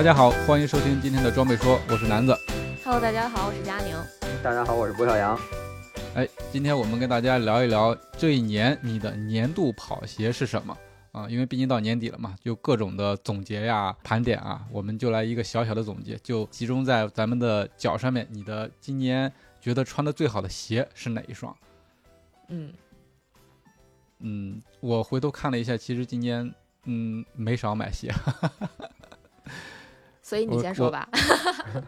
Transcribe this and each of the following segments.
大家好，欢迎收听今天的装备说，我是南子。Hello，大家好，我是佳宁。大家好，我是郭晓阳。哎，今天我们跟大家聊一聊这一年你的年度跑鞋是什么啊？因为毕竟到年底了嘛，就各种的总结呀、盘点啊，我们就来一个小小的总结，就集中在咱们的脚上面。你的今年觉得穿的最好的鞋是哪一双？嗯，嗯，我回头看了一下，其实今年嗯没少买鞋。所以你先说吧。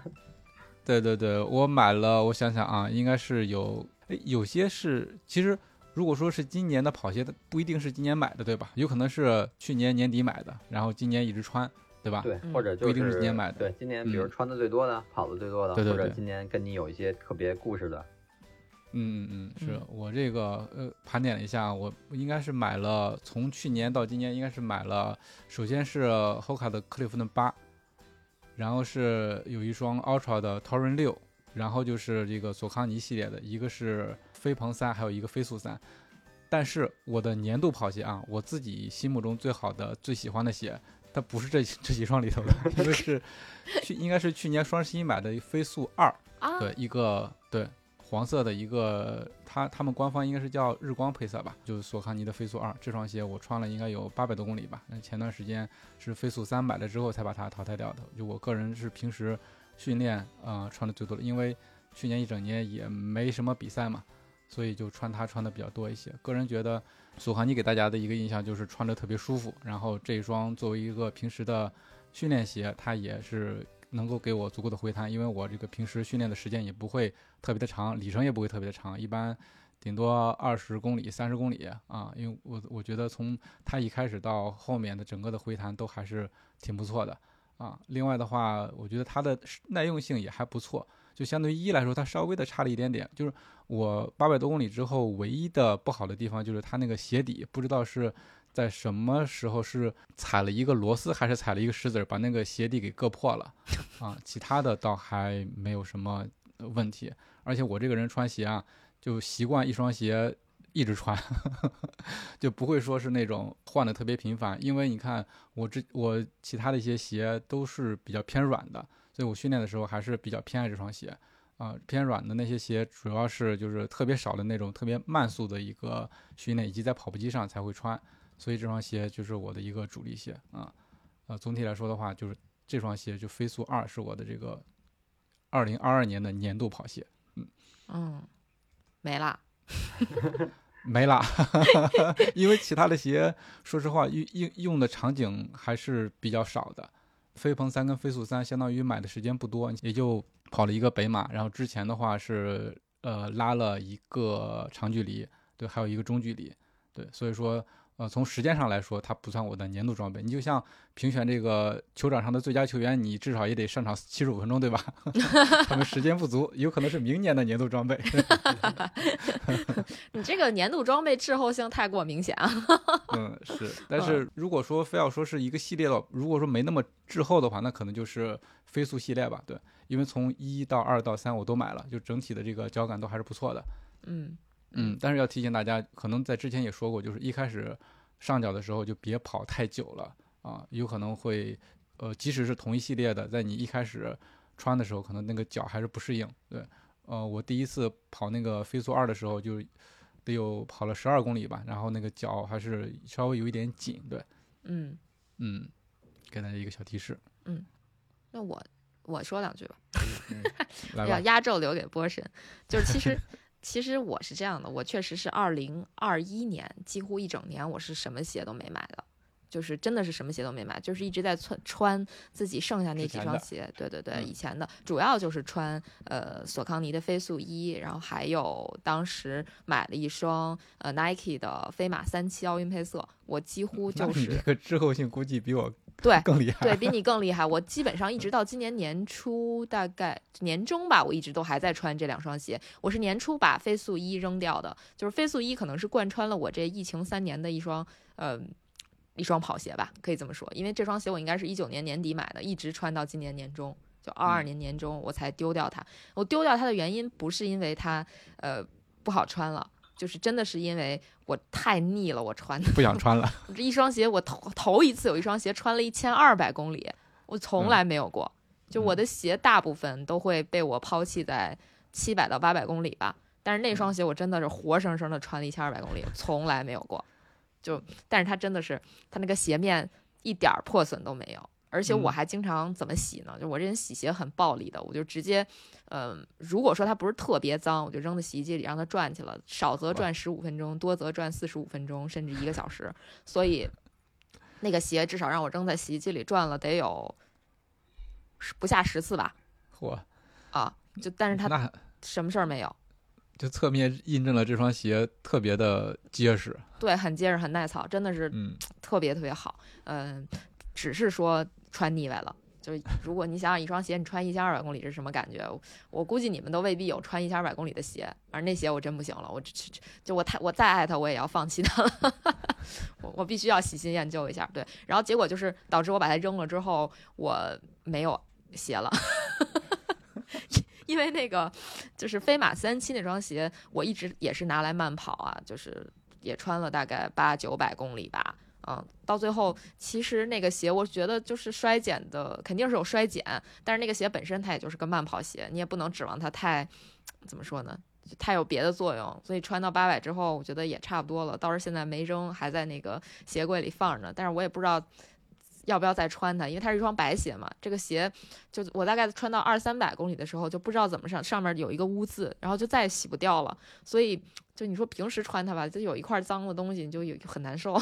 对对对，我买了，我想想啊，应该是有，诶有些是，其实如果说是今年的跑鞋，它不一定是今年买的，对吧？有可能是去年年底买的，然后今年一直穿，对吧？对，嗯或者就不一定是今年买的对，今年比如嗯穿的最多的、跑的最多的，对对对或者今年跟你有一些特别故事的，嗯嗯嗯，是嗯我这个呃盘点了一下，我应该是买了从去年到今年，应该是买了，首先是 Hoka 的克利夫顿八，然后是有一双 Ultra 的 Torin 六，然后就是这个索康尼系列的，一个是飞鹏三，还有一个飞速三。但是我的年度跑鞋啊，我自己心目中最好的、最喜欢的鞋，它不是这 这几双里头的，一个是去应该是去年双十一买的飞速二，啊，对，一个对黄色的一个，它他们官方应该是叫日光配色吧，就是索康尼的飞速二这双鞋，我穿了应该有八百多公里吧。那前段时间是飞速三买了之后才把它淘汰掉的。就我个人是平时训练呃穿的最多的，因为去年一整年也没什么比赛嘛，所以就穿它穿的比较多一些。个人觉得索康尼给大家的一个印象就是穿着特别舒服，然后这一双作为一个平时的训练鞋，它也是能够给我足够的回弹，因为我这个平时训练的时间也不会特别的长，里程也不会特别的长，一般顶多二十公里、三十公里啊。因为我我觉得从它一开始到后面的整个的回弹都还是挺不错的啊。另外的话，我觉得它的耐用性也还不错，就相对于一来说，它稍微的差了一点点。就是我八百多公里之后，唯一的不好的地方就是它那个鞋底，不知道是。在什么时候是踩了一个螺丝，还是踩了一个石子，把那个鞋底给硌破了啊？其他的倒还没有什么问题。而且我这个人穿鞋啊，就习惯一双鞋一直穿，就不会说是那种换的特别频繁。因为你看我这我其他的一些鞋都是比较偏软的，所以我训练的时候还是比较偏爱这双鞋。啊，偏软的那些鞋主要是就是特别少的那种特别慢速的一个训练，以及在跑步机上才会穿。所以这双鞋就是我的一个主力鞋啊，呃，总体来说的话，就是这双鞋就飞速二是我的这个二零二二年的年度跑鞋，嗯嗯，没啦。没啦，因为其他的鞋，说实话用用用的场景还是比较少的。飞鹏三跟飞速三相当于买的时间不多，也就跑了一个北马，然后之前的话是呃拉了一个长距离，对，还有一个中距离，对，所以说。呃，从时间上来说，它不算我的年度装备。你就像评选这个球场上的最佳球员，你至少也得上场七十五分钟，对吧？他们时间不足，有可能是明年的年度装备。你这个年度装备滞后性太过明显啊。嗯，是。但是如果说非要说是一个系列的，如果说没那么滞后的话，那可能就是飞速系列吧。对，因为从一到二到三我都买了，就整体的这个脚感都还是不错的。嗯嗯，但是要提醒大家，可能在之前也说过，就是一开始上脚的时候就别跑太久了啊，有可能会，呃，即使是同一系列的，在你一开始穿的时候，可能那个脚还是不适应。对，呃，我第一次跑那个飞速二的时候，就得有跑了十二公里吧，然后那个脚还是稍微有一点紧。对，嗯，嗯，给大家一个小提示，嗯那我我说两句 吧。要压轴留给波神。就是其实其实我是这样的，我确实是二零二一年几乎一整年我是什么鞋都没买的，就是真的是什么鞋都没买，就是一直在穿穿自己剩下那几双鞋。对对对，嗯以前的主要就是穿呃索康尼的飞速一，然后还有当时买了一双呃 Nike 的飞马三七奥运配色，我几乎 就是你这个滞后性估计比我 对更厉害。对比你更厉害。我基本上一直到今年年初，大概年中吧，我一直都还在穿这两双鞋。我是年初把飞速一扔掉的，就是飞速一可能是贯穿了我这疫情三年的一双呃一双跑鞋吧，可以这么说。因为这双鞋我应该是一九年年底买的，一直穿到今年年中，就二二嗯年年中我才丢掉它。我丢掉它的原因不是因为它呃不好穿了。就是真的是因为我太腻了，我穿的不想穿了。我这一双鞋，我头头一次有一双鞋穿了一千二百公里，我从来没有过。就我的鞋大部分都会被我抛弃在七百到八百公里吧，但是那双鞋我真的是活生生的穿了一千二百公里，从来没有过。就，但是它真的是，它那个鞋面一点儿破损都没有，而且我嗯还经常怎么洗呢？就我这人洗鞋很暴力的，我就直接，嗯、如果说它不是特别脏，我就扔到洗衣机里让它转去了，少则转十五分钟，多则转四十五分钟，甚至一个小时。所以那个鞋至少让我扔在洗衣机里转了得有十不下十次吧，嚯，啊，就但是它那什么事儿没有，就侧面印证了这双鞋特别的结实。对，很结实，很耐操，真的是嗯，特别特别好。嗯、只是说穿腻歪了。就是如果你想想一双鞋，你穿一千二百公里是什么感觉？我估计你们都未必有穿一千二百公里的鞋，反正那鞋我真不行了，我这这就我太我再爱它，我也要放弃它了。我我必须要喜新厌旧一下，对。然后结果就是导致我把它扔了之后，我没有鞋了。因为那个就是飞马三七那双鞋，我一直也是拿来慢跑啊，就是也穿了大概八九百公里吧。嗯，到最后其实那个鞋，我觉得就是衰减的，肯定是有衰减，但是那个鞋本身它也就是个慢跑鞋，你也不能指望它太怎么说呢，太有别的作用。所以穿到八百之后，我觉得也差不多了。倒是现在没扔，还在那个鞋柜里放着呢，但是我也不知道要不要再穿它，因为它是一双白鞋嘛。这个鞋就我大概穿到二三百公里的时候，就不知道怎么上上面有一个污渍，然后就再也洗不掉了。所以就你说平时穿它吧，就有一块脏的东西，你就有很难受，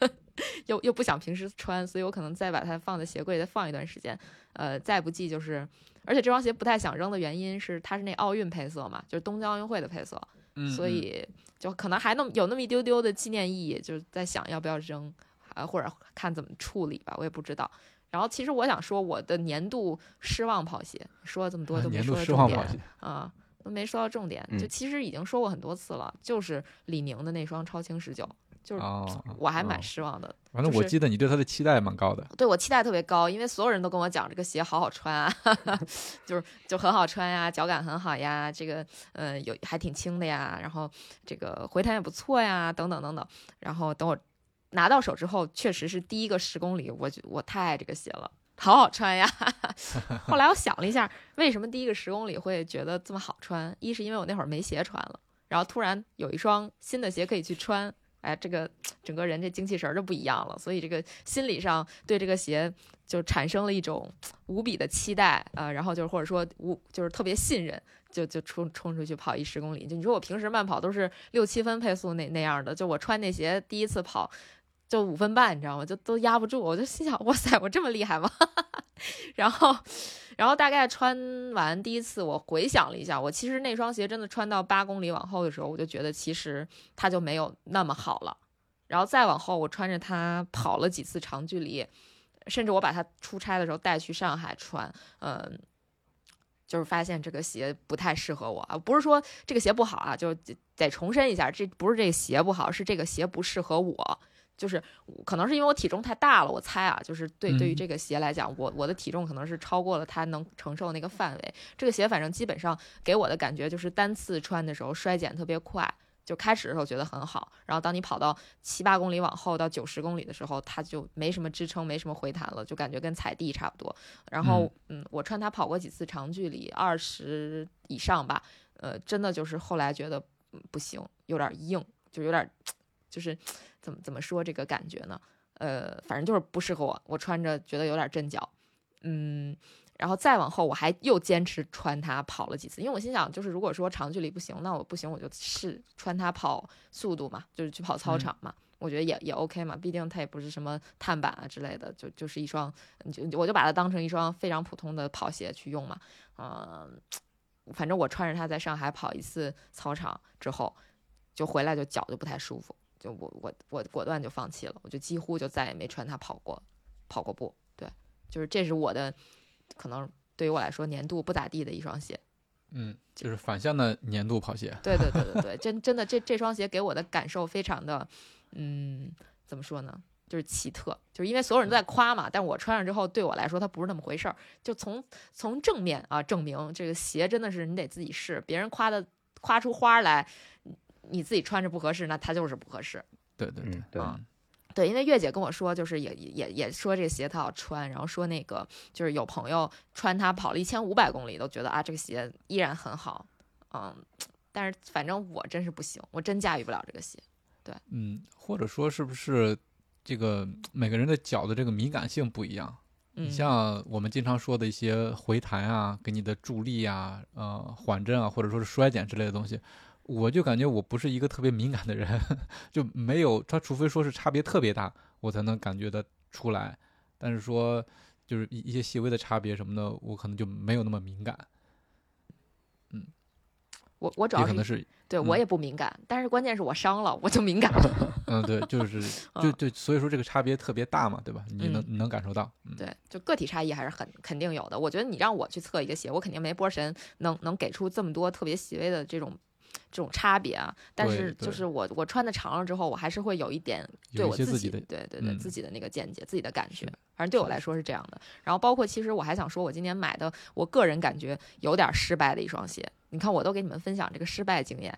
又又不想平时穿，所以我可能再把它放在鞋柜再放一段时间。呃，再不济就是，而且这双鞋不太想扔的原因是它是那奥运配色嘛，就是东京奥运会的配色，嗯所以就可能还那么有那么一丢丢的纪念意义，就是在想要不要扔，啊，或者看怎么处理吧，我也不知道。然后其实我想说，我的年度失望跑鞋，说了这么多都没啊年度说到重点失望跑鞋，啊，都没说到重点。就嗯其实已经说过很多次了，就是李宁的那双超轻十九，就是哦，我还蛮哦失望的。反正就是我记得你对它的期待蛮高的。对我期待特别高，因为所有人都跟我讲这个鞋好好穿啊，就是就很好穿呀，脚感很好呀，这个嗯有还挺轻的呀，然后这个回弹也不错呀，等等等等。然后等我拿到手之后，确实是第一个十公里，我就我太爱这个鞋了。好好穿呀！后来我想了一下，为什么第一个十公里会觉得这么好穿？一是因为我那会儿没鞋穿了，然后突然有一双新的鞋可以去穿，哎，这个整个人这精气神就不一样了，所以这个心理上对这个鞋就产生了一种无比的期待啊、呃然后就是或者说无就是特别信任，就就冲冲出去跑一十公里。就你说我平时慢跑都是六七分配速那那样的，就我穿那鞋第一次跑就五分半，你知道吗？就都压不住，我就心想哇塞，我这么厉害吗？然后。然后大概穿完第一次，我回想了一下，我其实那双鞋真的穿到八公里往后的时候，我就觉得其实它就没有那么好了。然后再往后，我穿着它跑了几次长距离，甚至我把它出差的时候带去上海穿，嗯，就是发现这个鞋不太适合我啊。不是说这个鞋不好啊，就得重申一下，这不是这个鞋不好，是这个鞋不适合我。就是可能是因为我体重太大了，我猜啊，就是对对于嗯这个鞋来讲，我我的体重可能是超过了它能承受那个范围。这个鞋反正基本上给我的感觉就是单次穿的时候衰减特别快，就开始的时候觉得很好，然后当你跑到七八公里往后到九十公里的时候，它就没什么支撑，没什么回弹了，就感觉跟踩地差不多。然后嗯，我穿它跑过几次长距离，二十以上吧，呃，真的就是后来觉得嗯不行，有点硬，就有点就是怎么怎么说这个感觉呢？呃，反正就是不适合我，我穿着觉得有点震脚，嗯。然后再往后，我还又坚持穿它跑了几次，因为我心想，就是如果说长距离不行，那我不行，我就试穿它跑速度嘛，就是去跑操场嘛。我觉得也也 OK 嘛，毕竟它也不是什么碳板啊之类的，就就是一双，就我就把它当成一双非常普通的跑鞋去用嘛，嗯、反正我穿着它在上海跑一次操场之后，就回来就脚就不太舒服，就我我我果断就放弃了，我就几乎就再也没穿它跑过跑过步。对，就是这是我的可能对于我来说年度不咋地的一双鞋。嗯，就是反向的年度跑鞋。对对对对对，真真的这这双鞋给我的感受非常的，嗯，怎么说呢？就是奇特，就是因为所有人都在夸嘛，但我穿上之后，对我来说它不是那么回事儿。就从从正面啊证明这个鞋真的是你得自己试，别人夸的夸出花来，你你自己穿着不合适，那它就是不合适。对对对嗯，对，啊对，因为月姐跟我说，就是也也也说这个鞋特好穿，然后说那个就是有朋友穿它跑了一千五百公里，都觉得啊这个鞋依然很好，嗯，但是反正我真是不行，我真驾驭不了这个鞋。对嗯，或者说是不是这个每个人的脚的这个敏感性不一样？嗯，你像我们经常说的一些回弹啊，给你的助力啊、呃缓震啊，或者说是衰减之类的东西，我就感觉我不是一个特别敏感的人，就没有他，除非说是差别特别大，我才能感觉得出来。但是说就是一一些细微的差别什么的，我可能就没有那么敏感，嗯我我主要可能是嗯对我也不敏感，但是关键是我伤了，我就敏感了。嗯对，就是 就就所以说这个差别特别大嘛，对吧？你能嗯你能感受到，嗯，对，就个体差异还是很肯定有的。我觉得你让我去测一个鞋，我肯定没波神能能给出这么多特别细微的这种这种差别啊。但是就是我我穿的长了之后，我还是会有一点对我自己的对对对、嗯自己的那个见解、自己的感觉。反正对我来说是这样的。然后包括其实我还想说，我今年买的，我个人感觉有点失败的一双鞋。你看，我都给你们分享这个失败经验，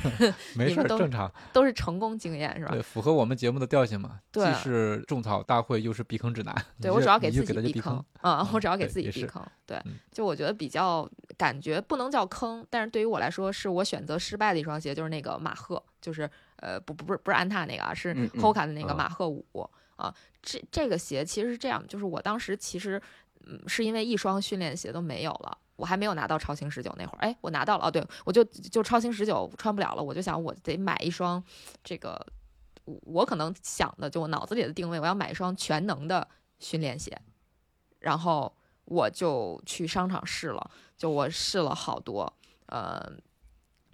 没事儿，你们都正常，都是成功经验，是吧？对，符合我们节目的调性嘛，对既是种草大会，又是避坑指南。对我主要给自己他避避坑啊，我嗯主要给自己避坑。对嗯，就我觉得比较感觉不能叫坑，但是对于我来说，是我选择失败的一双鞋，就是那个马赫，就是呃不不不是不是安踏那个啊，是 Hoka 的那个啊马赫五啊。这这个鞋其实是这样，就是我当时其实嗯是因为一双训练鞋都没有了。我还没有拿到超轻十九那会儿，哎，我拿到了哦，对我就就超轻十九穿不了了，我就想我得买一双这个，我我可能想的就我脑子里的定位，我要买一双全能的训练鞋，然后我就去商场试了，就我试了好多，呃，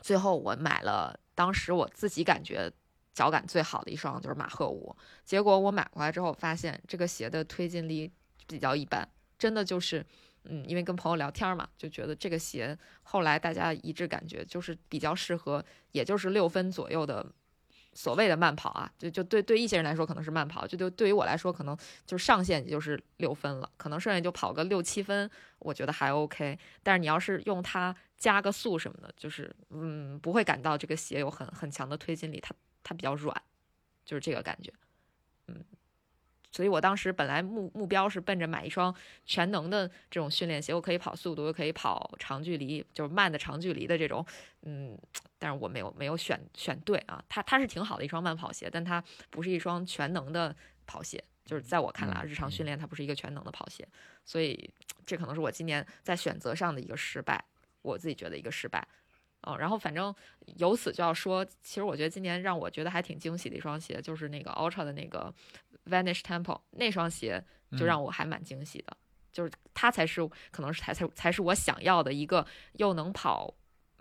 最后我买了，当时我自己感觉脚感最好的一双就是马赫五，结果我买回来之后发现这个鞋的推进力比较一般，真的就是。嗯，因为跟朋友聊天嘛，就觉得这个鞋后来大家一致感觉就是比较适合，也就是六分左右的所谓的慢跑啊，就就对对一些人来说可能是慢跑，就就对于我来说可能就上限也就是六分了，可能剩下就跑个六七分，我觉得还 OK。但是你要是用它加个速什么的，就是嗯不会感到这个鞋有很很强的推进力，它它比较软，就是这个感觉，嗯。所以我当时本来目目标是奔着买一双全能的这种训练鞋，我可以跑速度，又可以跑长距离，就是慢的长距离的这种，嗯，但是我没有没有选选对啊。它它是挺好的一双慢跑鞋，但它不是一双全能的跑鞋，就是在我看来日常训练它不是一个全能的跑鞋，所以这可能是我今年在选择上的一个失败，我自己觉得一个失败。嗯，然后反正由此就要说，其实我觉得今年让我觉得还挺惊喜的一双鞋，就是那个 Ultra 的那个 Vanish Temple 那双鞋，就嗯让我还蛮惊喜的。就是它才是可能是才才才是我想要的一个又能跑，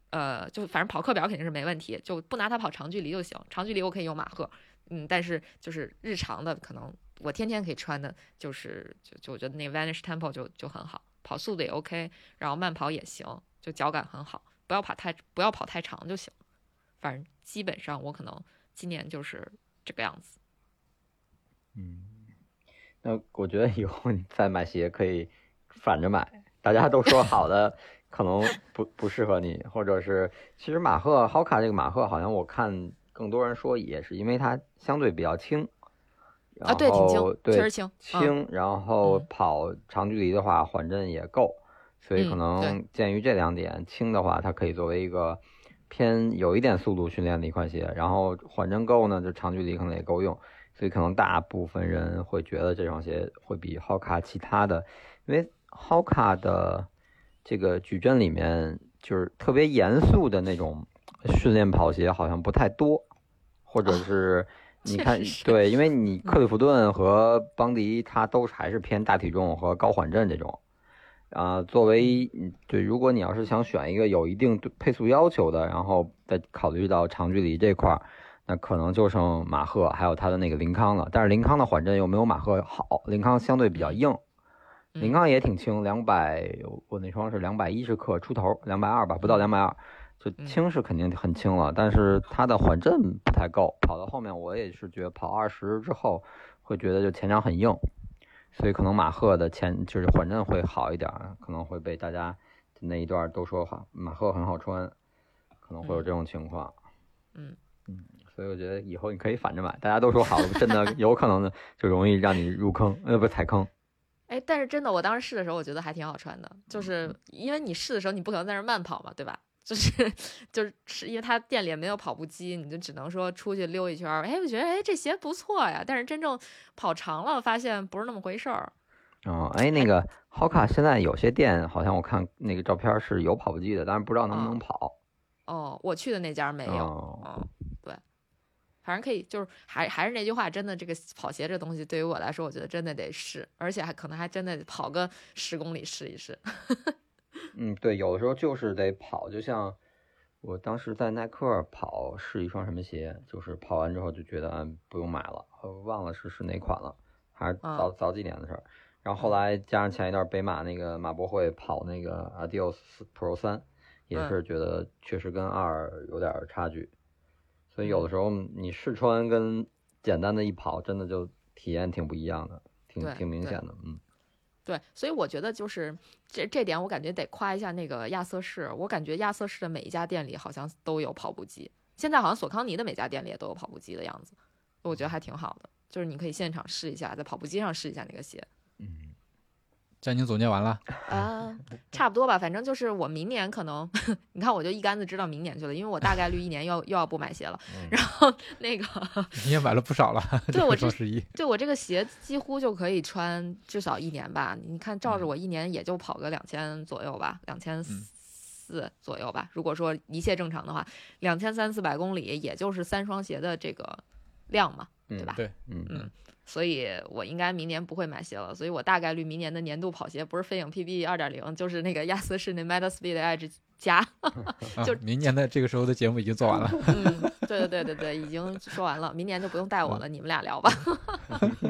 呃，就反正跑课表肯定是没问题，就不拿它跑长距离就行。长距离我可以用马赫，嗯，但是就是日常的可能我天天可以穿的，就是就就我觉得那 Vanish Temple 就就很好，跑速度也 OK，然后慢跑也行，就脚感很好，不要跑太不要跑太长就行。反正基本上我可能今年就是这个样子。嗯，那我觉得以后你再买鞋可以反着买，大家都说好的可能不不适合你，或者是其实马赫 Hoka 这个马赫好像我看更多人说也是因为它相对比较轻，啊，对，挺然后轻，对确实轻，嗯轻，然后嗯。跑长距离的话缓震也够，所以可嗯能鉴于这两点，轻的话它可以作为一个偏有一点速度训练的一款鞋，然后缓震够呢，就长距离可能也够用，所以可能大部分人会觉得这双鞋会比 Hoka 其他的，因为 Hoka 的这个矩阵里面就是特别严肃的那种训练跑鞋好像不太多，或者是 你看对，因为你克里夫顿和邦迪，它都还是偏大体重和高缓震这种。啊、作为嗯对，如果你要是想选一个有一定对配速要求的，然后再考虑到长距离这块儿，那可能就剩马赫还有它的那个林康了。但是林康的缓震又没有马赫好，林康相对比较硬，林嗯康也挺轻，两百，我那双是两百一十克出头，两百二吧，不到两百二，就嗯轻是肯定很轻了，但是它的缓震不太够，跑到后面我也是觉得跑二十之后会觉得就前掌很硬，所以可能马赫的前就是缓震会好一点儿，可能会被大家那一段都说好马赫很好穿，可能会有这种情况。嗯。嗯，所以我觉得以后你可以反着买，大家都说好，真的有可能的就容易让你入坑，呃不踩坑。哎，但是真的，我当时试的时候，我觉得还挺好穿的，就是因为你试的时候，你不可能在那儿慢跑嘛，对吧？就是就是是因为他店里也没有跑步机，你就只能说出去溜一圈儿。哎，我觉得哎这鞋不错呀，但是真正跑长了，发现不是那么回事儿。哦，哎，那个 Hoka 现在有些店好像我看那个照片是有跑步机的，但是不知道能不能哦跑。哦，我去的那家没有。哦反正可以，就是还还是那句话，真的这个跑鞋这东西对于我来说，我觉得真的得试，而且还可能还真的得跑个十公里试一试。嗯，对，有的时候就是得跑，就像我当时在耐克跑试一双什么鞋，就是跑完之后就觉得嗯不用买了，我忘了是是哪款了，还是啊早早几年的事儿。然后后来加上前一段北马那个马博会跑那个 Adios Pro 三，也嗯是觉得确实跟二有点儿差距，所以有的时候你试穿跟简单的一跑，真的就体验挺不一样的，挺挺明显的，嗯。对，所以我觉得就是这这点，我感觉得夸一下那个亚瑟士。我感觉亚瑟士的每一家店里好像都有跑步机，现在好像索康尼的每家店里也都有跑步机的样子，我觉得还挺好的。就是你可以现场试一下，在跑步机上试一下那个鞋。嗯，佳宁总结完了，啊，差不多吧，反正就是我明年可能，你看我就一竿子知道明年去了，因为我大概率一年又又要不买鞋了。嗯然后那个，你也买了不少了。对我这双十一，对我这个鞋几乎就可以穿至少一年吧。你看，照着嗯我一年也就跑个两千左右吧，两千四左右吧。如果说一切正常的话，两千三四百公里，也就是三双鞋的这个量嘛，对吧？对，嗯嗯所以我应该明年不会买鞋了，所以我大概率明年的年度跑鞋不是飞影 PB 二点零，就是那个亚瑟士那 Metaspeed Edge 加。啊 就明年的这个时候的节目已经做完了。嗯，对对对对对，已经说完了，明年就不用带我了，你们俩聊吧。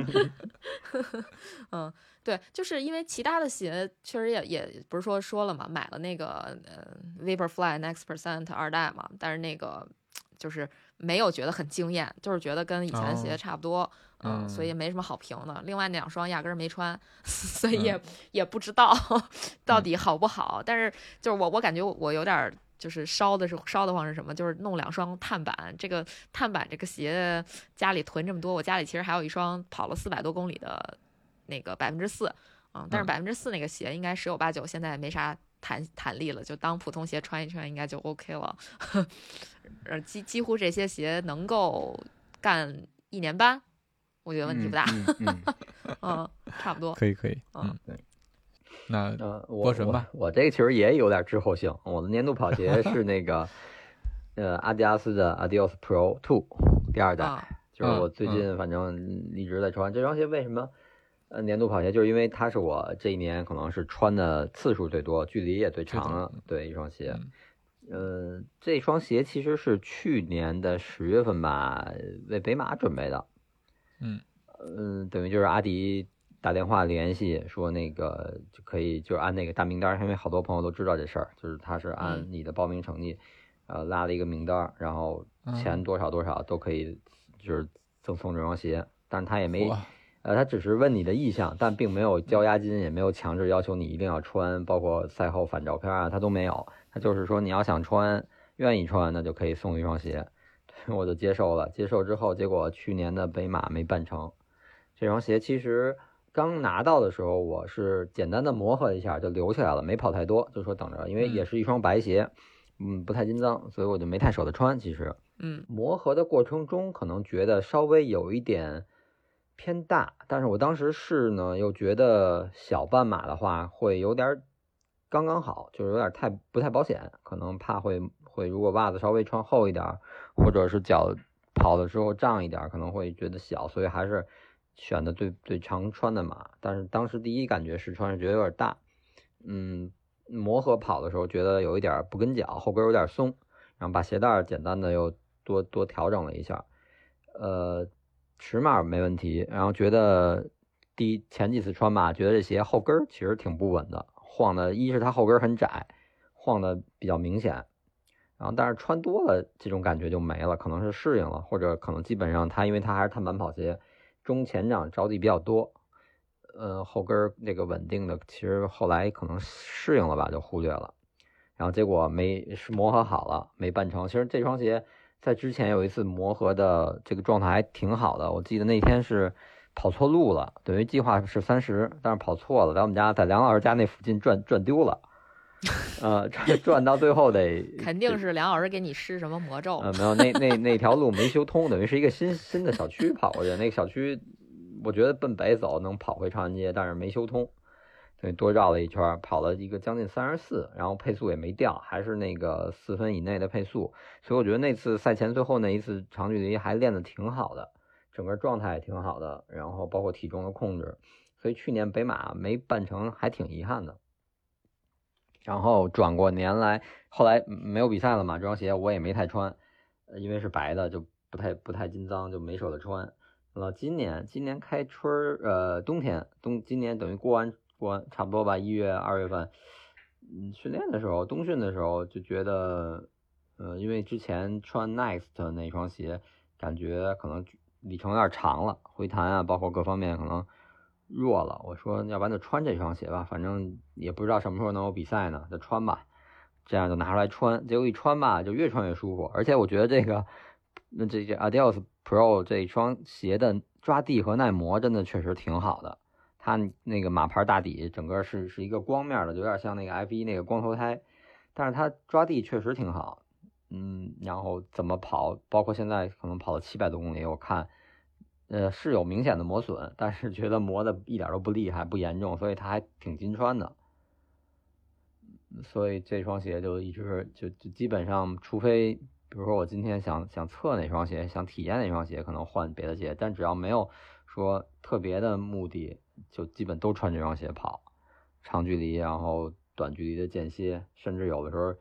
嗯，对，就是因为其他的鞋确实也也不是说说了嘛，买了那个呃 Vaporfly Next Percent 二代嘛，但是那个就是没有觉得很惊艳，就是觉得跟以前的鞋哦差不多，嗯，所以没什么好评的。另外那两双压根儿没穿，所以也、也不知道 到底好不好。但是就是我我感觉我我有点儿就是烧的是烧得慌是什么？就是弄两双碳板，这个碳板这个鞋家里囤这么多，我家里其实还有一双跑了四百多公里的那个百分之四，嗯，但是嗯百分之四那个鞋应该十有八九现在没啥弹弹力了，就当普通鞋穿一穿应该就 OK 了。呃，几几乎这些鞋能够干一年半，我觉得问题不大，嗯嗯嗯 嗯，差不多。可以可以，嗯嗯，对。那呃，我我波神吧我这个其实也有点滞后性。我的年度跑鞋 是那个呃阿迪达斯的 Adios Pro Two 第二代，啊，就是我嗯最近反正一直在穿这双鞋。为什么呃年度跑鞋？就是因为它是我这一年可能是穿的次数最多、距离也最长的对一双鞋。嗯呃，这双鞋其实是去年的十月份吧，为北马准备的。嗯嗯，等于就是阿迪打电话联系说那个就可以就是按那个大名单儿，因为好多朋友都知道这事儿，就是他是按嗯你的报名成绩，呃拉了一个名单儿，然后钱嗯多少多少都可以就是赠送这双鞋，但是他也没哇呃他只是问你的意向，但并没有交押金，也没有强制要求你一定要穿，包括赛后返照片啊他都没有，他就是说你要想穿，愿意穿那就可以送一双鞋，我就接受了，接受之后结果去年的北马没办成。这双鞋其实刚拿到的时候，我是简单的磨合一下就留起来了，没跑太多，就说等着，因为也是一双白鞋，嗯，不太经脏，所以我就没太舍得穿。其实嗯磨合的过程中，可能觉得稍微有一点偏大，但是我当时试呢，又觉得小半码的话会有点刚刚好，就是有点太不太保险，可能怕会会如果袜子稍微穿厚一点，或者是脚跑的时候胀一点，可能会觉得小，所以还是选的最最常穿的码。但是当时第一感觉试穿是觉得有点大，嗯，磨合跑的时候觉得有一点不跟脚，后跟有点松，然后把鞋带简单的又多多调整了一下，呃，尺码没问题，然后觉得第前几次穿吧，觉得这鞋后跟其实挺不稳的，晃的，一是它后跟很窄，晃的比较明显。然后，但是穿多了，这种感觉就没了，可能是适应了，或者可能基本上它，因为它还是碳板跑鞋，中前掌着地比较多，呃，后跟那个稳定的，其实后来可能适应了吧，就忽略了。然后结果没磨合好了，没办成。其实这双鞋在之前有一次磨合的这个状态还挺好的，我记得那天是跑错路了，等于计划是三十，但是跑错了，在我们家在梁老师家那附近转转丢了。呃，转到最后得 肯定是梁老师给你施什么魔咒？呃，没有，那那那条路没修通，等于是一个新新的小区跑过去。那个小区，我觉得奔北走能跑回长安街，但是没修通，等于多绕了一圈，跑了一个将近三十四，然后配速也没掉，还是那个四分以内的配速。所以我觉得那次赛前最后那一次长距离还练得挺好的，整个状态也挺好的，然后包括体重的控制。所以去年北马没办成，还挺遗憾的。然后转过年来，后来没有比赛了嘛，这双鞋我也没太穿，因为是白的，就不太不太经脏，就没舍得穿。了今年，今年开春儿，呃，冬天冬，今年等于过完差不多吧，一月二月份，嗯，训练的时候，冬训的时候就觉得，呃，因为之前穿 Next 那双鞋，感觉可能里程有点长了，回弹啊，包括各方面可能。弱了，我说要不然就穿这双鞋吧，反正也不知道什么时候能有比赛呢，就穿吧。这样就拿出来穿，结果一穿吧，就越穿越舒服。而且我觉得这个，那这这 Adidas Pro 这双鞋的抓地和耐磨真的确实挺好的。它那个马牌大底，整个是是一个光面的，就有点像那个 F 一那个光头胎，但是它抓地确实挺好。嗯，然后怎么跑，包括现在可能跑了七百多公里，我看。呃，是有明显的磨损，但是觉得磨的一点都不厉害，不严重，所以它还挺经穿的。所以这双鞋就一直就就基本上，除非比如说我今天想想测哪双鞋，想体验哪双鞋，可能换别的鞋，但只要没有说特别的目的，就基本都穿这双鞋跑长距离，然后短距离的间歇，甚至有的时候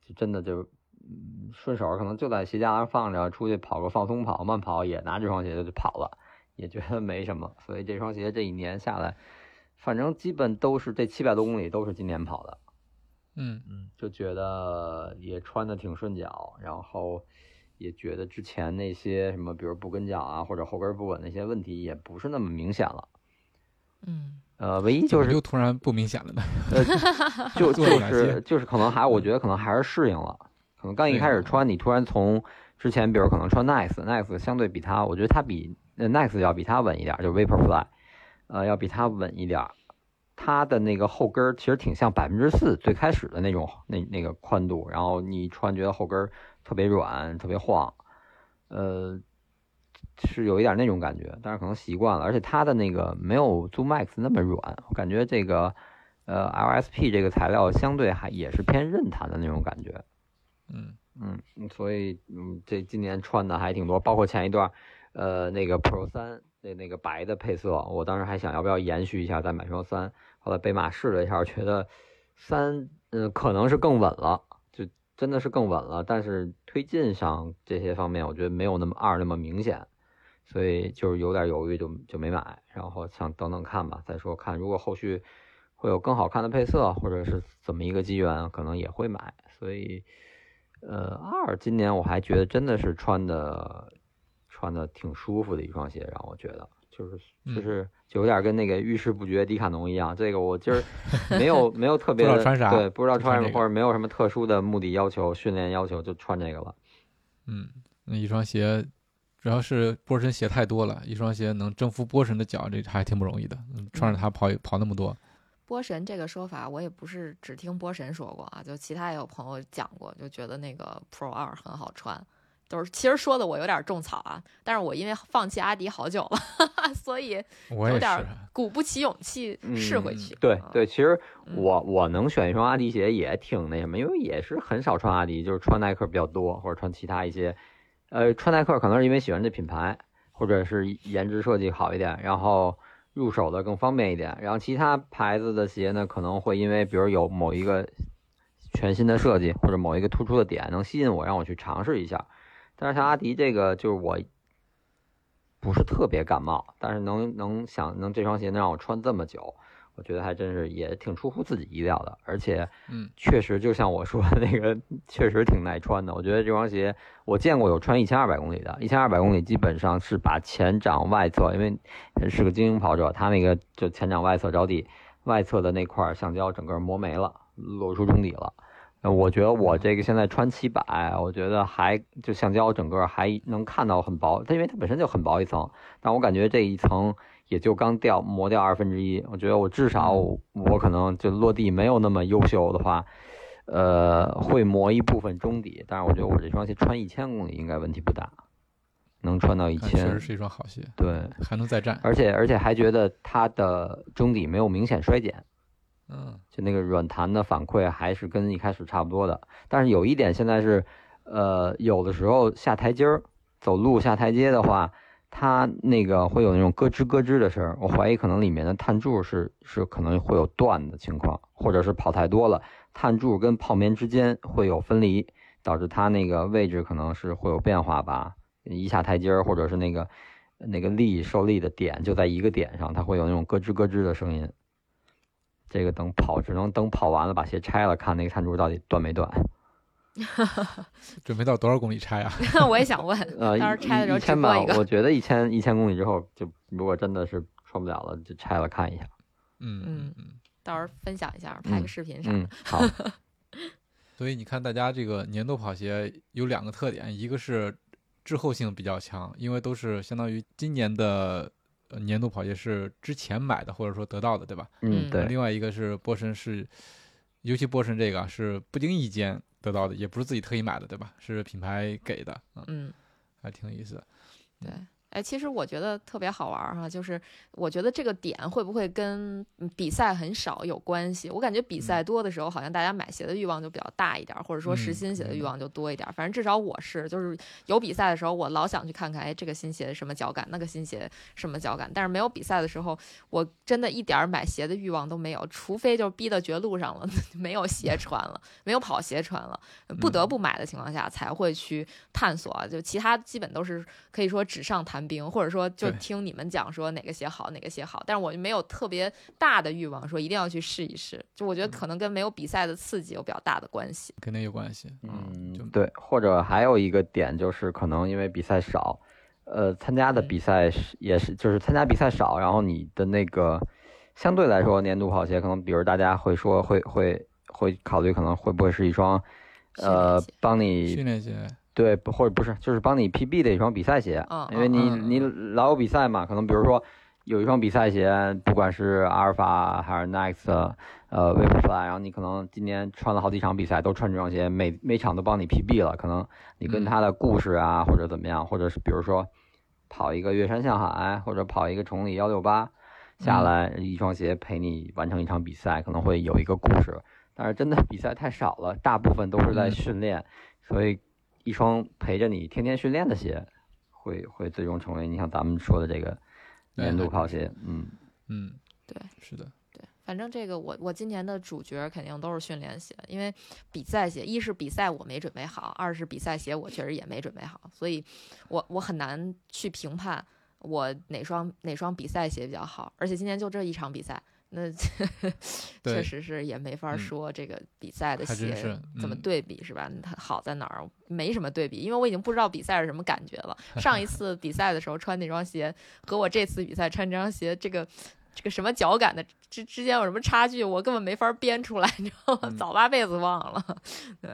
就真的就。嗯，顺手可能就在鞋架上放着，出去跑个放松跑、慢跑也拿这双鞋就跑了，也觉得没什么。所以这双鞋这一年下来，反正基本都是这七百多公里都是今年跑的。嗯嗯，就觉得也穿的挺顺脚，然后也觉得之前那些什么，比如不跟脚啊或者后跟不稳那些问题也不是那么明显了。嗯，呃，唯一就是又突然不明显了呢？呃就 就是就是可能还我觉得可能还是适应了。可能刚一开始穿，你突然从之前，比如可能穿 Nice，Nice 相对比它，我觉得它比 Nice 要比它稳一点，就 Vaporfly，呃，要比它稳一点。它的那个后跟其实挺像百分之四最开始的那种那那个宽度，然后你穿觉得后跟特别软，特别晃，呃，是有一点那种感觉，但是可能习惯了，而且它的那个没有 Zoom Max 那么软，我感觉这个呃 LSP 这个材料相对还也是偏韧弹的那种感觉。嗯嗯，所以嗯，这今年穿的还挺多，包括前一段，呃，那个 Pro 三那那个白的配色，我当时还想要不要延续一下再买双三，后来北马试了一下，觉得三嗯可能是更稳了，就真的是更稳了，但是推进上这些方面，我觉得没有那么二那么明显，所以就是有点犹豫，就就没买，然后想等等看吧，再说看如果后续会有更好看的配色，或者是怎么一个机缘，可能也会买，所以。呃，二今年我还觉得真的是穿的穿的挺舒服的一双鞋，让我觉得就是就是就有点跟那个遇事不决迪卡侬一样。这个我今儿 没有没有特别的对，不知道穿什么或者没有什么特殊的目的要求、训练要求，就穿这个了。嗯，那一双鞋主要是波神鞋太多了，一双鞋能征服波神的脚，这还挺不容易的。穿着它跑跑那么多。波神这个说法，我也不是只听波神说过啊，就其他也有朋友讲过，就觉得那个 Pro 二很好穿，都是其实说的我有点种草啊，但是我因为放弃阿迪好久了，哈 哈所以有点鼓不起勇气试回去。对对，其实我我能选一双阿迪鞋也挺那什么，因为也是很少穿阿迪，就是穿耐克比较多，或者穿其他一些呃，穿耐克可能是因为喜欢这品牌，或者是颜值设计好一点，然后入手的更方便一点。然后其他牌子的鞋呢，可能会因为比如有某一个全新的设计或者某一个突出的点能吸引我，让我去尝试一下。但是像阿迪这个，就是我不是特别感冒，但是能能想能这双鞋能让我穿这么久，我觉得还真是也挺出乎自己意料的。而且，嗯，确实就像我说的那个，确实挺耐穿的。我觉得这双鞋我见过有穿一千二百公里的，一千二百公里基本上是把前掌外侧，因为是个精英跑者，他那个就前掌外侧着地外侧的那块橡胶整个磨没了，露出中底了。呃我觉得我这个现在穿七百，我觉得还就橡胶整个还能看到很薄，它因为它本身就很薄一层，但我感觉这一层也就刚掉磨掉二分之一。我觉得我至少我可能就落地没有那么优秀的话，呃，会磨一部分中底，但是我觉得我这双鞋穿一千公里应该问题不大，能穿到一千那确实，是一双好鞋，对，还能再战。而且而且还觉得它的中底没有明显衰减。嗯。就那个软弹的反馈还是跟一开始差不多的，但是有一点现在是，呃，有的时候下台阶儿走路下台阶的话，它那个会有那种咯吱咯吱的声儿，我怀疑可能里面的碳柱是是可能会有断的情况，或者是跑太多了，碳柱跟泡棉之间会有分离，导致它那个位置可能是会有变化吧，一下台阶儿或者是那个那个力受力的点就在一个点上，它会有那种咯吱咯吱的声音。这个等跑只能等跑完了把鞋拆了，看那个碳柱到底断没断。准备到多少公里拆啊？我也想问，呃，到时候拆的时候一千吧直播一，个。我觉得一千一千公里之后，就如果真的是穿不了了，就拆了看一下。嗯嗯嗯。到时候分享一下，拍个视频啥的。嗯，好，所以你看，大家这个年度跑鞋有两个特点，一个是滞后性比较强，因为都是相当于今年的呃年度跑鞋是之前买的或者说得到的，对吧？嗯，嗯对，另外一个是波神是，尤其波神这个啊是不经意间得到的，也不是自己特意买的，对吧？是品牌给的，嗯，嗯，还挺有意思的。对。哎，其实我觉得特别好玩儿哈，就是我觉得这个点会不会跟嗯比赛很少有关系？我感觉比赛多的时候，好像大家买鞋的欲望就比较大一点儿，或者说试新鞋的欲望就多一点儿。反正至少我是，就是有比赛的时候，我老想去看看，哎，这个新鞋什么脚感，那个新鞋什么脚感。但是没有比赛的时候，我真的一点儿买鞋的欲望都没有，除非就是逼到绝路上了，没有鞋穿了，没有跑鞋穿了，不得不买的情况下才会去探索。就其他基本都是可以说纸上谈兵，或者说就听你们讲说哪个鞋好，哪个鞋好。但是我就没有特别大的欲望说一定要去试一试。就我觉得可能跟没有比赛的刺激有比较大的关系。肯定有关系，嗯，对，或者还有一个点就是可能因为比赛少，呃，参加的嗯比赛是也是就是参加比赛少，然后你的那个相对来说年度跑鞋可能，比如大家会说会会会考虑可能会不会是一双，呃帮你训练鞋，对，不或者不是，就是帮你 PB 的一双比赛鞋，嗯因为你你老有比赛嘛，可能比如说有一双比赛鞋，不管是阿尔法还是 Next，呃 Vaporfly，然后你可能今年穿了好几场比赛，都穿这双鞋，每每场都帮你 PB 了，可能你跟他的故事啊，或者怎么样，或者是比如说跑一个月山向海，或者跑一个崇礼幺六八，下嗯来一双鞋陪你完成一场比赛，可能会有一个故事。但是真的比赛太少了，大部分都是在嗯训练，所以一双陪着你天天训练的鞋，会会最终成为你像咱们说的这个年度跑鞋。嗯，嗯，对，是的，对，反正这个我我今年的主角肯定都是训练鞋，因为比赛鞋，一是比赛我没准备好，二是比赛鞋我确实也没准备好，所以我我很难去评判我哪双哪双比赛鞋比较好，而且今年就这一场比赛。那 确实是也没法嗯说这个比赛的鞋怎么对比是吧？它好在哪儿？没什么对比，因为我已经不知道比赛是什么感觉了。上一 次比赛的时候穿那双鞋和我这次比赛穿这双鞋，这个这个什么脚感的之之间有什么差距，我根本没法编出来，你知道吗？嗯早八辈子忘了。对，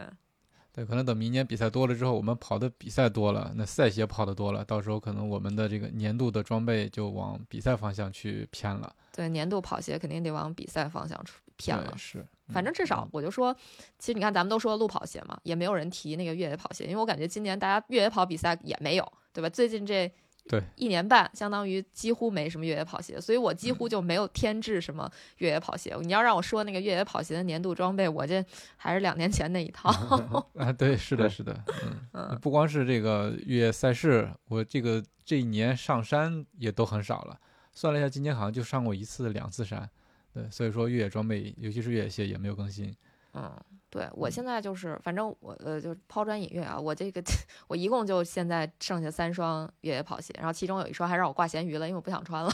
对，可能等明年比赛多了之后，我们跑的比赛多了，那赛鞋跑的多了，到时候可能我们的这个年度的装备就往比赛方向去偏了。对，年度跑鞋肯定得往比赛方向出偏了对。是，反正至少嗯我就说，其实你看咱们都说路跑鞋嘛，也没有人提那个越野跑鞋，因为我感觉今年大家越野跑比赛也没有，对吧？最近这对，一年半相当于几乎没什么越野跑鞋，所以我几乎就没有添置什么越野跑鞋。你要让我说那个越野跑鞋的年度装备，我这还是两年前那一套。啊，对，是的，是的，嗯，嗯不光是这个越野赛事，我这个这一年上山也都很少了。算了一下，今年好像就上过一次、两次山。对，所以说越野装备，尤其是越野鞋也没有更新。嗯，对我现在就是，反正我呃就抛砖引玉啊，我这个 我一共就现在剩下三双越野跑鞋，然后其中有一双还让我挂咸鱼了，因为我不想穿了，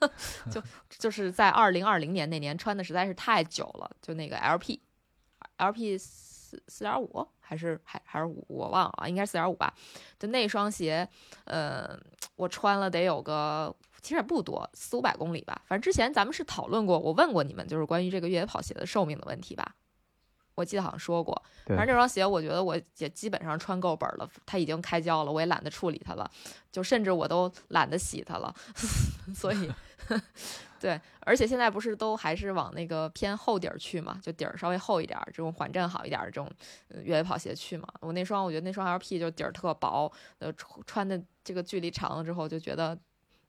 就 就是在二零二零年那年穿的实在是太久了，就那个 LP LP 四四点五还是还还是五我忘了啊，应该是四点五吧，就那双鞋，呃，我穿了得有个。其实也不多，四五百公里吧。反正之前咱们是讨论过，我问过你们，就是关于这个越野跑鞋的寿命的问题吧。我记得好像说过，反正这双鞋我觉得我也基本上穿够本了，它已经开胶了，我也懒得处理它了，就甚至我都懒得洗它了，所以 对，而且现在不是都还是往那个偏厚底儿去嘛，就底儿稍微厚一点儿，这种缓震好一点儿的这种呃越野跑鞋去嘛。我那双我觉得那双 LP 就底儿特薄，呃，穿的这个距离长了之后就觉得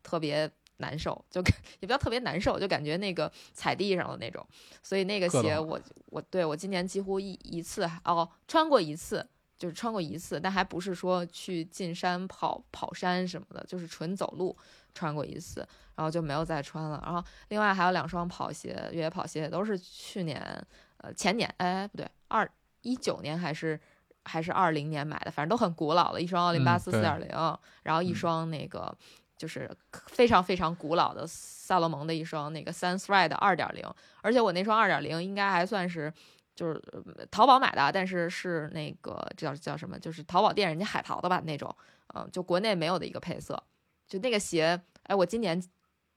特别。难受，就也不叫特别难受，就感觉那个踩地上的那种，所以那个鞋我我对我今年几乎一一次哦穿过一次，就是穿过一次，但还不是说去进山跑跑山什么的，就是纯走路穿过一次，然后就没有再穿了。然后另外还有两双跑鞋，越野跑鞋都是去年呃前年哎不对二一九年还是还是二零年买的，反正都很古老了，一双奥林巴斯四点零，然后一嗯双那个。就是非常非常古老的萨洛蒙的一双那个 Sun Red 二点零，而且我那双二点零应该还算是就是淘宝买的，但是是那个叫叫什么？就是淘宝店人家海淘的吧那种，嗯，就国内没有的一个配色。就那个鞋，哎，我今年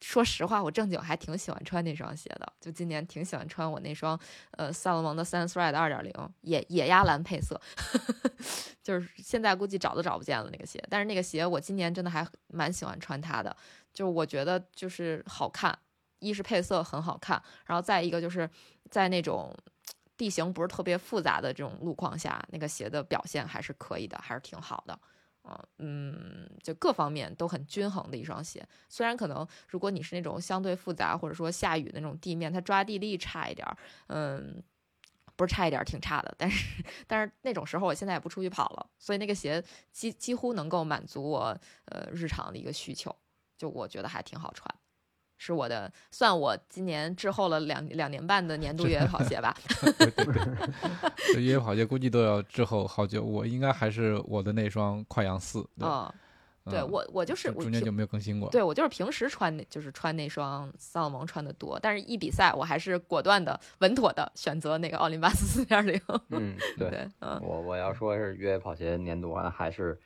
说实话，我正经还挺喜欢穿那双鞋的，就今年挺喜欢穿我那双呃萨洛蒙的 Sunthread 二点零野野鸭蓝配色，就是现在估计找都找不见了那个鞋，但是那个鞋我今年真的还蛮喜欢穿它的，就我觉得就是好看，一是配色很好看，然后再一个就是在那种地形不是特别复杂的这种路况下，那个鞋的表现还是可以的，还是挺好的。啊，嗯，就各方面都很均衡的一双鞋。虽然可能如果你是那种相对复杂或者说下雨的那种地面，它抓地力差一点儿，嗯，不是差一点儿，挺差的。但是但是那种时候我现在也不出去跑了，所以那个鞋几几乎能够满足我呃日常的一个需求，就我觉得还挺好穿。是我的，算我今年滞后了两两年半的年度越野跑鞋吧。对对对，这越野跑鞋估计都要滞后好久。我应该还是我的那双快羊四。对嗯，对嗯我我就是我中间就没有更新过。对我就是平时穿那就是穿那双萨洛蒙穿的多，但是一比赛我还是果断的、稳妥的选择那个奥林巴斯四点零。嗯，对，对，嗯，我我要说是越野跑鞋年度啊，还是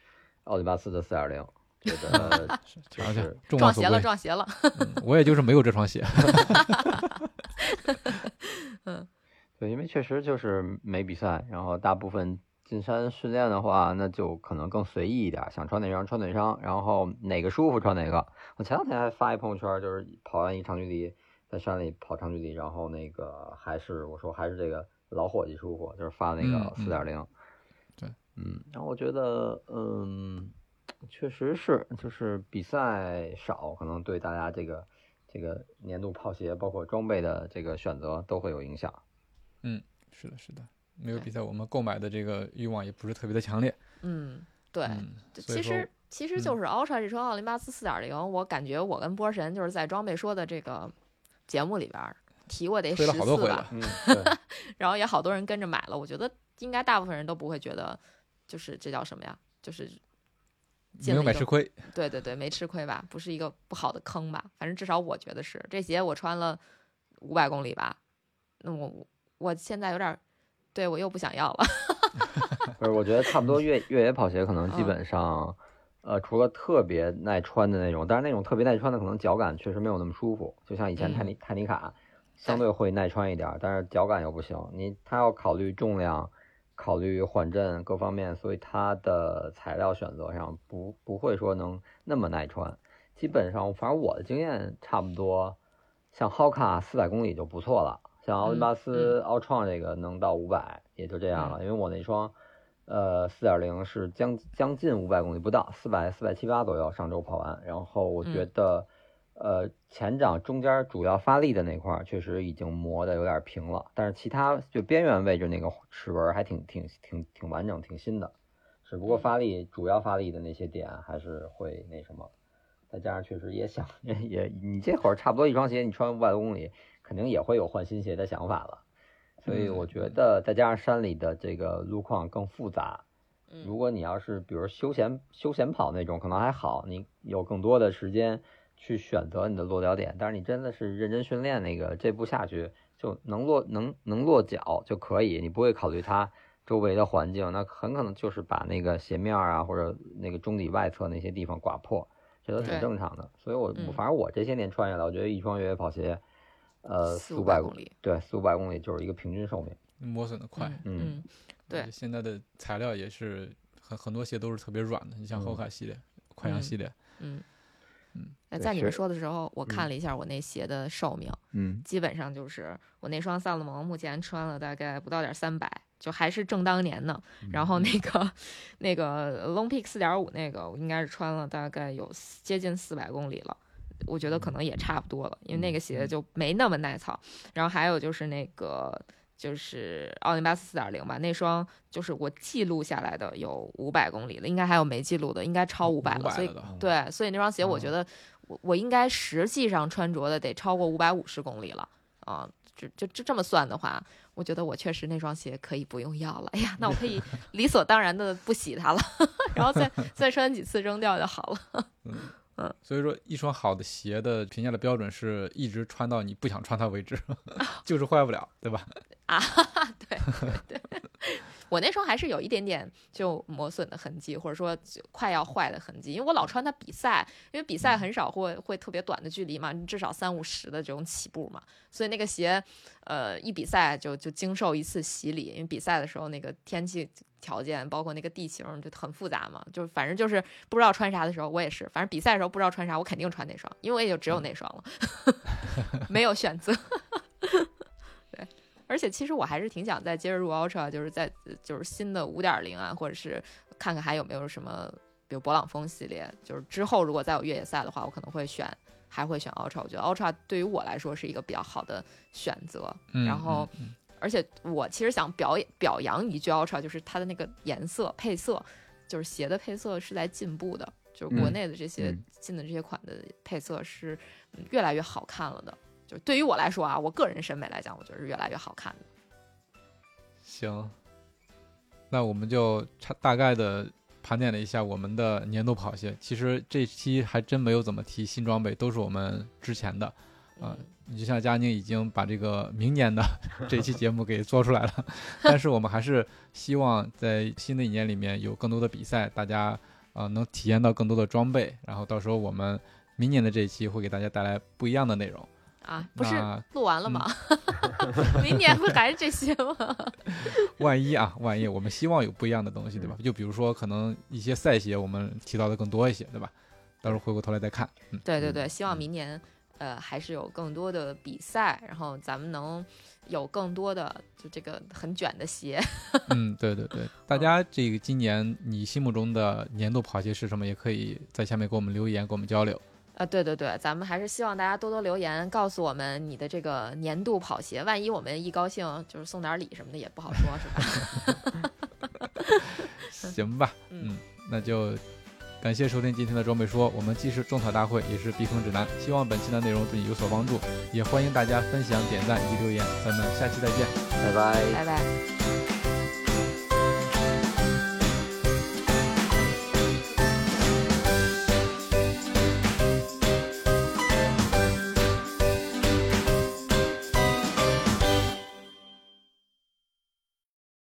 奥林巴斯的四点零，觉得 就而且是撞鞋了。撞鞋了。嗯我也就是没有这双鞋。嗯对，因为确实就是没比赛，然后大部分进山训练的话，那就可能更随意一点，想穿哪双穿哪双，然后哪个舒服穿哪个。我前两天还发一朋友圈，就是跑完一长距离，在山里跑长距离，然后那个还是我说还是这个老伙计舒服，就是发那个四点零。对，嗯，然后我觉得，嗯，确实是，就是比赛少，可能对大家这个这个年度跑鞋，包括装备的这个选择都会有影响。嗯是的，是的，没有比赛，我们购买的这个欲望也不是特别的强烈。嗯，对，其实其实就是 Ultra 这双奥林巴斯四点零，我感觉我跟波神就是在装备说的这个节目里边提过得十次吧。然后也好多人跟着买了。我觉得应该大部分人都不会觉得就是这叫什么呀，就是进没有买吃亏。对对对，没吃亏吧？不是一个不好的坑吧？反正至少我觉得是。这鞋我穿了五百公里吧，那我我现在有点儿，对我又不想要了。不是，我觉得差不多越越野跑鞋可能基嗯本上，呃，除了特别耐穿的那种，但是那种特别耐穿的可能脚感确实没有那么舒服，就像以前泰尼泰尼卡，相对会耐穿一点儿，但是脚感又不行。你它要考虑重量，考虑缓震各方面，所以它的材料选择上不不会说能那么耐穿。基本上，反正我的经验差不多，像 Hoka 四百公里就不错了，像奥林巴斯奥创这个能到五百，也就这样了。因为我那双，呃，四点零是将将近五百公里不到，四百四百七八左右，上周跑完。然后我觉得，呃，前掌中间主要发力的那块确实已经磨的有点平了，但是其他就边缘位置那个齿纹还挺挺挺挺完整、挺新的。只不过发力主要发力的那些点还是会那什么，再加上确实也想 也你这会儿差不多一双鞋你穿五百多公里，肯定也会有换新鞋的想法了。所以我觉得再加上山里的这个路况更复杂，如果你要是比如休闲休闲跑那种可能还好，你有更多的时间去选择你的落脚点。但是你真的是认真训练那个这步下去就能落能能落脚就可以，你不会考虑它。周围的环境，那很可能就是把那个鞋面啊，或者那个中底外侧那些地方刮破，这都挺正常的。所以，我反正我这些年穿下来，我觉得一双越野跑鞋，呃，四五百公里，对，四五百公里就是一个平均寿命，磨损的快。嗯，对。现在的材料也是很很多鞋都是特别软的，你像后卡系列、快羊系列，嗯嗯。那在你们说的时候，我看了一下我那鞋的寿命，嗯，基本上就是我那双萨洛蒙目前穿了大概不到点三百。就还是正当年呢，然后那个那个 Long Peak 四点五那个，我应该是穿了大概有接近四百公里了，我觉得可能也差不多了，因为那个鞋就没那么耐操。然后还有就是那个就是奥林巴斯四点零吧，那双就是我记录下来的有五百公里了，应该还有没记录的，应该超五百了。所以对，所以那双鞋我觉得我我应该实际上穿着的得超过五百五十公里了啊。就就就这么算的话，我觉得我确实那双鞋可以不用要了。哎呀，那我可以 理所当然的不洗它了，然后再再穿几次扔掉就好了。嗯嗯，所以说一双好的鞋的评价的标准是一直穿到你不想穿它为止，就是坏不了，对吧？啊，对 对对。我那双还是有一点点就磨损的痕迹，或者说快要坏的痕迹，因为我老穿它比赛，因为比赛很少会会特别短的距离嘛，至少三五十的这种起步嘛，所以那个鞋，呃，一比赛就就经受一次洗礼，因为比赛的时候那个天气条件，包括那个地形就很复杂嘛，就反正就是不知道穿啥的时候，我也是，反正比赛的时候不知道穿啥，我肯定穿那双，因为我也就只有那双了，没有选择。对而且其实我还是挺想再接着入 Ultra，就是在就是新的五点零啊，或者是看看还有没有什么，比如勃朗峰系列，就是之后如果再有越野赛的话，我可能会选，还会选 Ultra。我觉得 Ultra 对于我来说是一个比较好的选择。然后，而且我其实想表表扬一句 Ultra，就是它的那个颜色配色，就是鞋的配色是在进步的，就是国内的这些进的这些款的配色是越来越好看了的。就对于我来说啊，我个人审美来讲，我觉得是越来越好看的。行，那我们就差大概的盘点了一下我们的年度跑鞋。其实这期还真没有怎么提新装备，都是我们之前的。啊，你就像佳宁已经把这个明年的 这期节目给做出来了，但是我们还是希望在新的一年里面有更多的比赛，大家啊能体验到更多的装备，然后到时候我们明年的这一期会给大家带来不一样的内容。啊，不是录完了吗？明年不还是这些吗？万一啊，万一我们希望有不一样的东西，对吧？就比如说，可能一些赛鞋我们提到的更多一些，对吧？到时候回过头来再看。嗯，对对对，希望明年呃还是有更多的比赛，然后咱们能有更多的就这个很卷的鞋。嗯，对对对，大家这个今年你心目中的年度跑鞋是什么？也可以在下面给我们留言，跟我们交流。啊，对对对，咱们还是希望大家多多留言，告诉我们你的这个年度跑鞋。万一我们一高兴，就是送点礼什么的，也不好说，是吧？行吧，嗯，那就感谢收听今天的装备说。我们既是种草大会，也是避坑指南。希望本期的内容对你有所帮助，也欢迎大家分享、点赞以及留言。咱们下期再见，拜拜，拜拜。